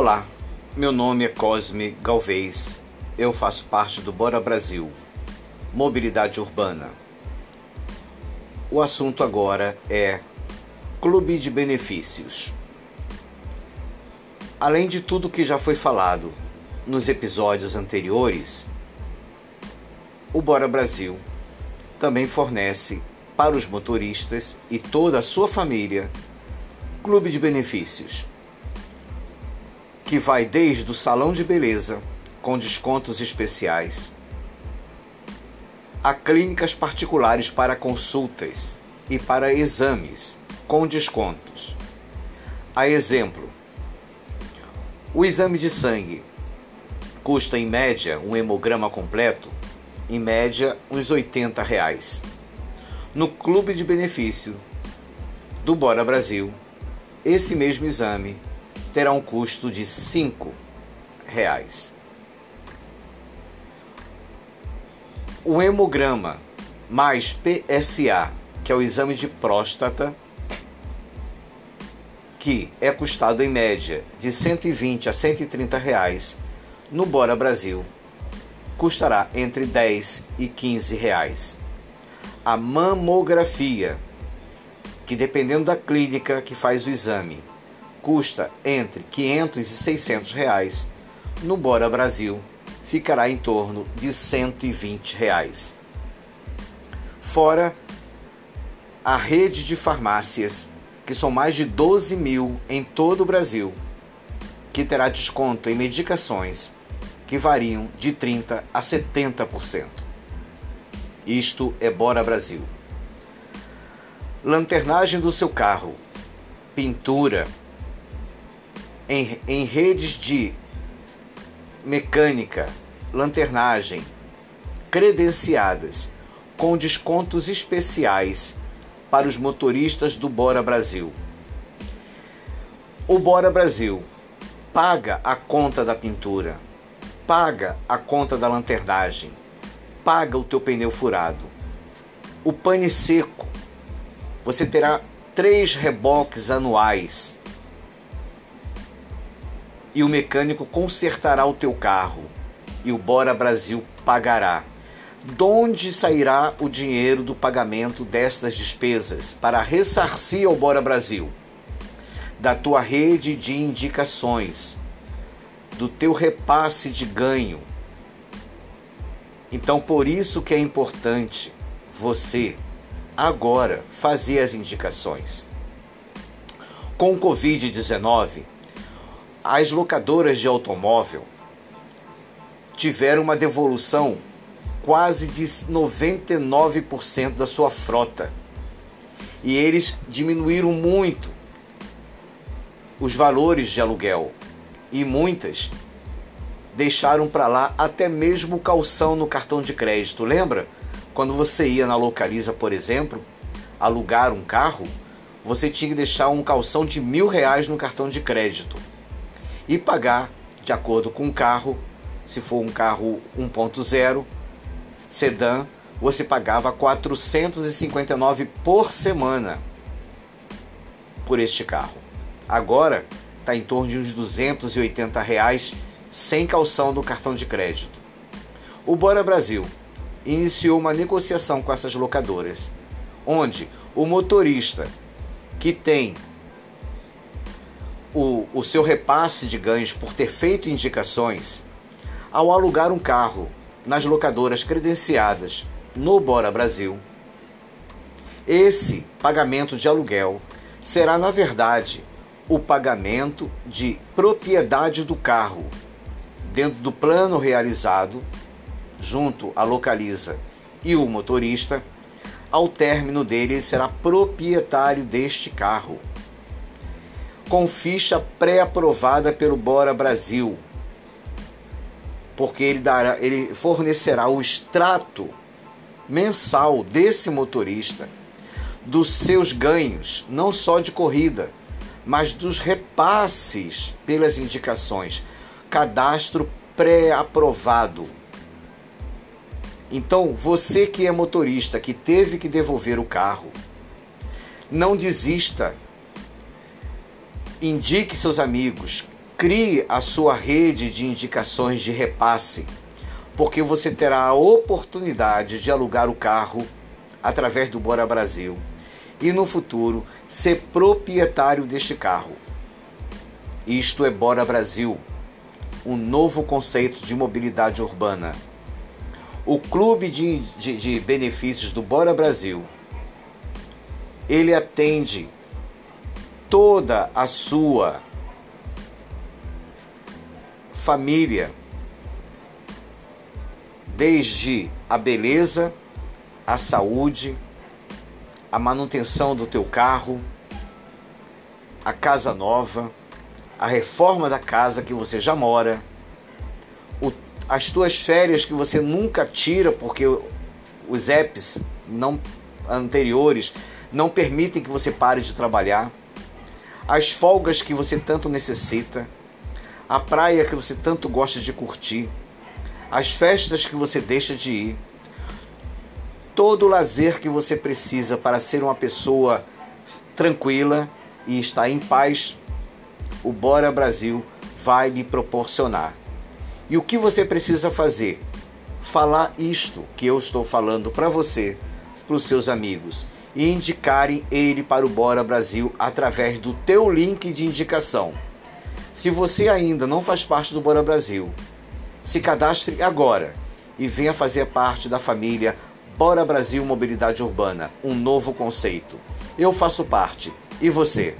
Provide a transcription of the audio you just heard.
Olá, meu nome é Cosme Galvez. Eu faço parte do Bora Brasil, Mobilidade Urbana. O assunto agora é Clube de Benefícios. Além de tudo que já foi falado nos episódios anteriores, o Bora Brasil também fornece para os motoristas e toda a sua família clube de benefícios que vai desde o salão de beleza com descontos especiais a clínicas particulares para consultas e para exames com descontos. A exemplo, o exame de sangue custa em média um hemograma completo, em média uns 80 reais no clube de benefício do Bora Brasil, esse mesmo exame terá um custo de cinco reais. O hemograma mais PSA, que é o exame de próstata, que é custado em média de 120 a 130 reais, no Bora Brasil custará entre 10 e 15 reais a mamografia, que dependendo da clínica que faz o exame, custa entre 500 e 600 reais, no Bora Brasil ficará em torno de 120 reais. Fora a rede de farmácias, que são mais de 12 mil em todo o Brasil, que terá desconto em medicações que variam de 30% a 70%. Isto é Bora Brasil. Lanternagem do seu carro, pintura, em, em redes de mecânica, lanternagem, credenciadas, com descontos especiais para os motoristas do Bora Brasil. O Bora Brasil paga a conta da pintura, paga a conta da lanternagem paga o teu pneu furado. O pane seco, você terá três reboques anuais e o mecânico consertará o teu carro e o Bora Brasil pagará. De onde sairá o dinheiro do pagamento destas despesas para ressarcir ao Bora Brasil? Da tua rede de indicações, do teu repasse de ganho, então, por isso que é importante você agora fazer as indicações. Com o Covid-19, as locadoras de automóvel tiveram uma devolução quase de 99% da sua frota. E eles diminuíram muito os valores de aluguel. E muitas deixaram para lá até mesmo calção no cartão de crédito. Lembra? Quando você ia na Localiza, por exemplo, alugar um carro, você tinha que deixar um calção de mil reais no cartão de crédito e pagar de acordo com o carro. Se for um carro 1.0 sedã, você pagava 459 por semana por este carro. Agora está em torno de uns 280 reais sem calção do cartão de crédito. O Bora Brasil iniciou uma negociação com essas locadoras, onde o motorista que tem o seu repasse de ganhos por ter feito indicações, ao alugar um carro nas locadoras credenciadas no Bora Brasil, esse pagamento de aluguel será, na verdade, o pagamento de propriedade do carro dentro do plano realizado, junto à localiza e o motorista, ao término dele ele será proprietário deste carro. Com ficha pré-aprovada pelo Bora Brasil, porque ele, dará, ele fornecerá o extrato mensal desse motorista dos seus ganhos, não só de corrida, mas dos repasses pelas indicações cadastro pré-aprovado. Então, você que é motorista, que teve que devolver o carro, não desista. Indique seus amigos, Crie a sua rede de indicações de repasse, porque você terá a oportunidade de alugar o carro através do Bora Brasil e no futuro ser proprietário deste carro. Isto é Bora Brasil, um novo conceito de mobilidade urbana. O clube de, de, de benefícios do Bora Brasil, ele atende toda a sua família, desde a beleza, a saúde, a manutenção do teu carro, a casa nova, a reforma da casa que você já mora, o, as tuas férias que você nunca tira porque os apps não anteriores não permitem que você pare de trabalhar, as folgas que você tanto necessita, a praia que você tanto gosta de curtir, as festas que você deixa de ir, todo o lazer que você precisa para ser uma pessoa tranquila e estar em paz, o Bora Brasil vai lhe proporcionar. E o que você precisa fazer? Falar isto que eu estou falando para você, para os seus amigos e indicarem ele para o Bora Brasil através do teu link de indicação. Se você ainda não faz parte do Bora Brasil, se cadastre agora e venha fazer parte da família Bora Brasil Mobilidade Urbana, um novo conceito. Eu faço parte. E você?